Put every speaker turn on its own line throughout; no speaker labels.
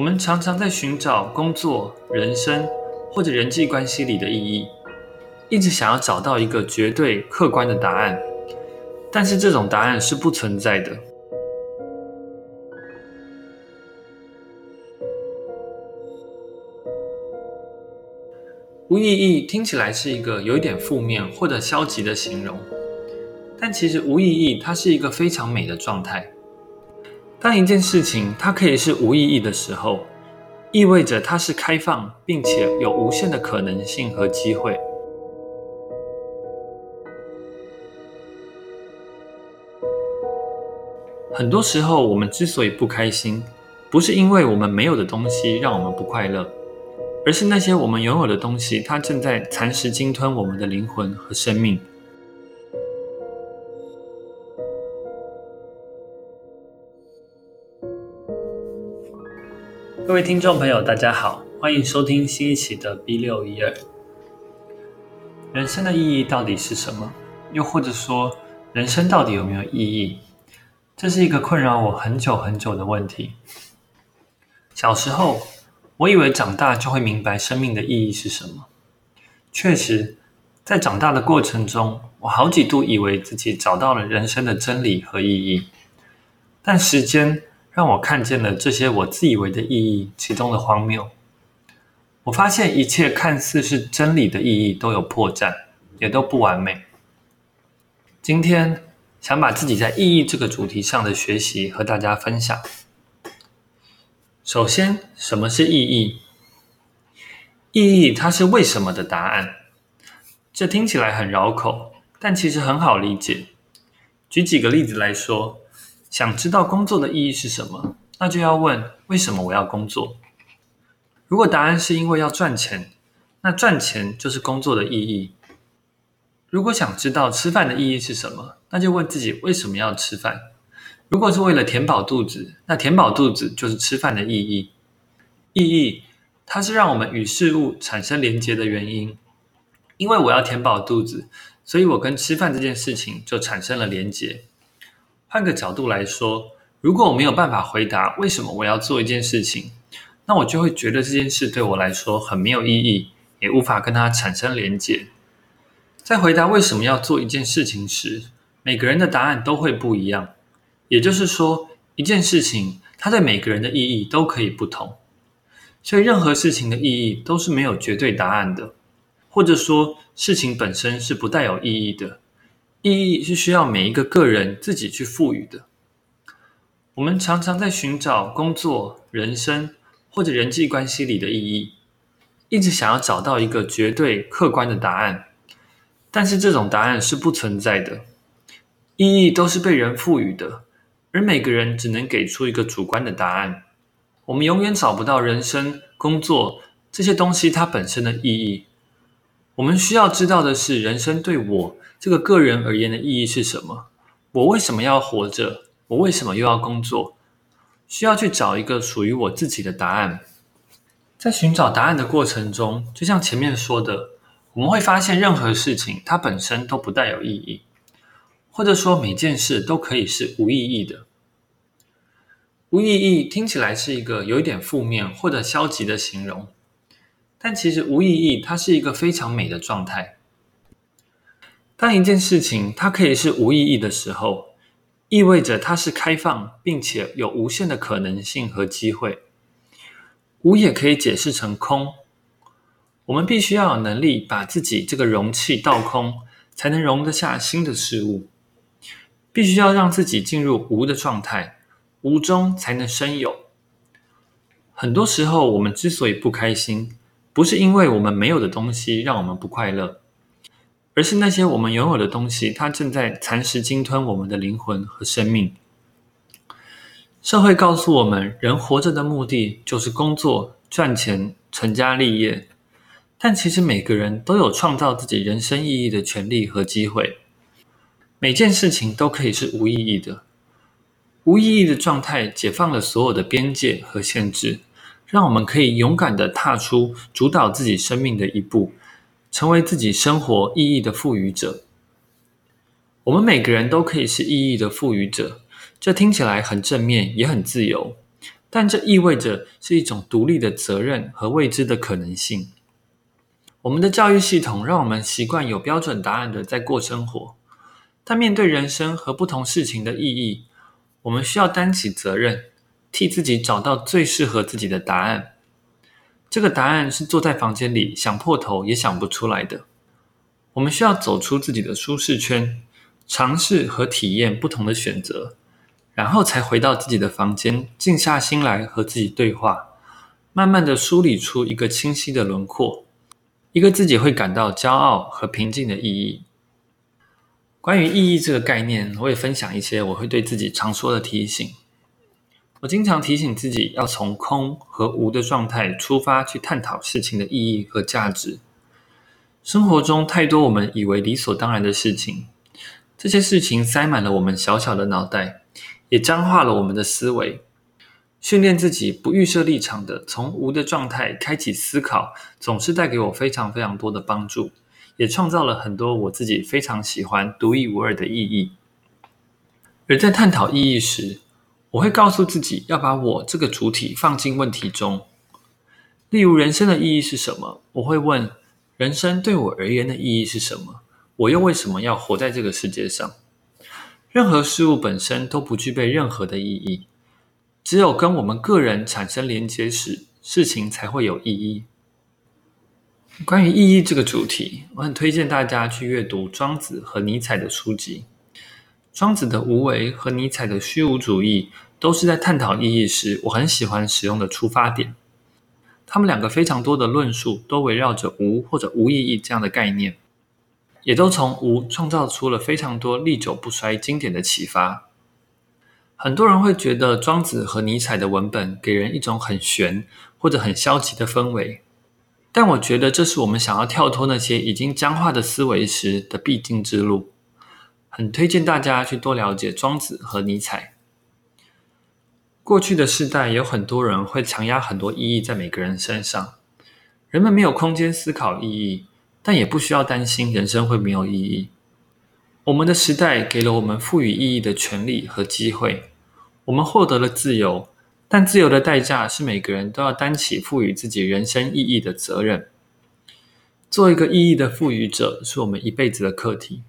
我们常常在寻找工作、人生或者人际关系里的意义，一直想要找到一个绝对客观的答案，但是这种答案是不存在的。无意义听起来是一个有一点负面或者消极的形容，但其实无意义它是一个非常美的状态。当一件事情它可以是无意义的时候，意味着它是开放并且有无限的可能性和机会。很多时候，我们之所以不开心，不是因为我们没有的东西让我们不快乐，而是那些我们拥有的东西，它正在蚕食、鲸吞我们的灵魂和生命。各位听众朋友，大家好，欢迎收听新一期的 B 六一二。人生的意义到底是什么？又或者说，人生到底有没有意义？这是一个困扰我很久很久的问题。小时候，我以为长大就会明白生命的意义是什么。确实，在长大的过程中，我好几度以为自己找到了人生的真理和意义，但时间，让我看见了这些我自以为的意义，其中的荒谬。我发现一切看似是真理的意义都有破绽，也都不完美。今天想把自己在意义这个主题上的学习和大家分享。首先，什么是意义？意义它是为什么的答案。这听起来很绕口，但其实很好理解。举几个例子来说。想知道工作的意义是什么？那就要问为什么我要工作？如果答案是因为要赚钱，那赚钱就是工作的意义。如果想知道吃饭的意义是什么，那就问自己为什么要吃饭？如果是为了填饱肚子，那填饱肚子就是吃饭的意义。意义，它是让我们与事物产生连结的原因。因为我要填饱肚子，所以我跟吃饭这件事情就产生了连结。换个角度来说，如果我没有办法回答为什么我要做一件事情，那我就会觉得这件事对我来说很没有意义，也无法跟它产生连结。在回答为什么要做一件事情时，每个人的答案都会不一样。也就是说，一件事情它对每个人的意义都可以不同。所以，任何事情的意义都是没有绝对答案的，或者说，事情本身是不带有意义的。意义是需要每一个个人自己去赋予的。我们常常在寻找工作、人生或者人际关系里的意义，一直想要找到一个绝对客观的答案，但是这种答案是不存在的。意义都是被人赋予的，而每个人只能给出一个主观的答案。我们永远找不到人生、工作这些东西它本身的意义。我们需要知道的是，人生对我这个个人而言的意义是什么？我为什么要活着？我为什么又要工作？需要去找一个属于我自己的答案。在寻找答案的过程中，就像前面说的，我们会发现任何事情它本身都不带有意义，或者说每件事都可以是无意义的。无意义听起来是一个有一点负面或者消极的形容。但其实无意义，它是一个非常美的状态。当一件事情它可以是无意义的时候，意味着它是开放并且有无限的可能性和机会。无也可以解释成空。我们必须要有能力把自己这个容器倒空，才能容得下新的事物。必须要让自己进入无的状态，无中才能生有。很多时候，我们之所以不开心，不是因为我们没有的东西让我们不快乐，而是那些我们拥有的东西，它正在蚕食、鲸吞我们的灵魂和生命。社会告诉我们，人活着的目的就是工作、赚钱、成家立业，但其实每个人都有创造自己人生意义的权利和机会。每件事情都可以是无意义的，无意义的状态解放了所有的边界和限制。让我们可以勇敢地踏出主导自己生命的一步，成为自己生活意义的赋予者。我们每个人都可以是意义的赋予者，这听起来很正面，也很自由。但这意味着是一种独立的责任和未知的可能性。我们的教育系统让我们习惯有标准答案的在过生活，但面对人生和不同事情的意义，我们需要担起责任，替自己找到最适合自己的答案。这个答案是坐在房间里想破头也想不出来的。我们需要走出自己的舒适圈，尝试和体验不同的选择，然后才回到自己的房间，静下心来和自己对话，慢慢的梳理出一个清晰的轮廓，一个自己会感到骄傲和平静的意义。关于意义这个概念，我也分享一些我会对自己常说的提醒。我经常提醒自己要从空和无的状态出发，去探讨事情的意义和价值。生活中太多我们以为理所当然的事情，这些事情塞满了我们小小的脑袋，也僵化了我们的思维。训练自己不预设立场的从无的状态开启思考，总是带给我非常非常多的帮助，也创造了很多我自己非常喜欢、独一无二的意义。而在探讨意义时，我会告诉自己要把我这个主体放进问题中。例如，人生的意义是什么？我会问。人生对我而言的意义是什么？我又为什么要活在这个世界上？任何事物本身都不具备任何的意义，只有跟我们个人产生连结时，事情才会有意义。关于意义这个主题，我很推荐大家去阅读庄子和尼采的书籍。庄子的无为和尼采的虚无主义都是在探讨意义时，我很喜欢使用的出发点。他们两个非常多的论述都围绕着无或者无意义这样的概念，也都从无创造出了非常多历久不衰经典的启发。很多人会觉得庄子和尼采的文本给人一种很玄或者很消极的氛围，但我觉得这是我们想要跳脱那些已经僵化的思维时的必经之路。很推荐大家去多了解庄子和尼采。过去的世代有很多人会强压很多意义在每个人身上，人们没有空间思考意义，但也不需要担心人生会没有意义。我们的时代给了我们赋予意义的权利和机会，我们获得了自由，但自由的代价是每个人都要担起赋予自己人生意义的责任。做一个意义的赋予者，是我们一辈子的课题。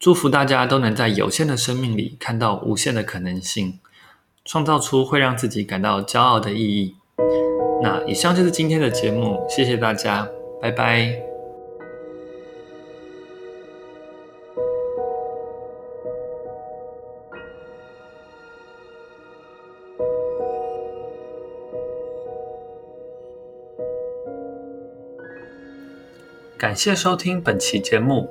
祝福大家都能在有限的生命里看到无限的可能性。创造出会让自己感到骄傲的意义。那以上就是今天的节目，谢谢大家，拜拜。感谢收听本期节目，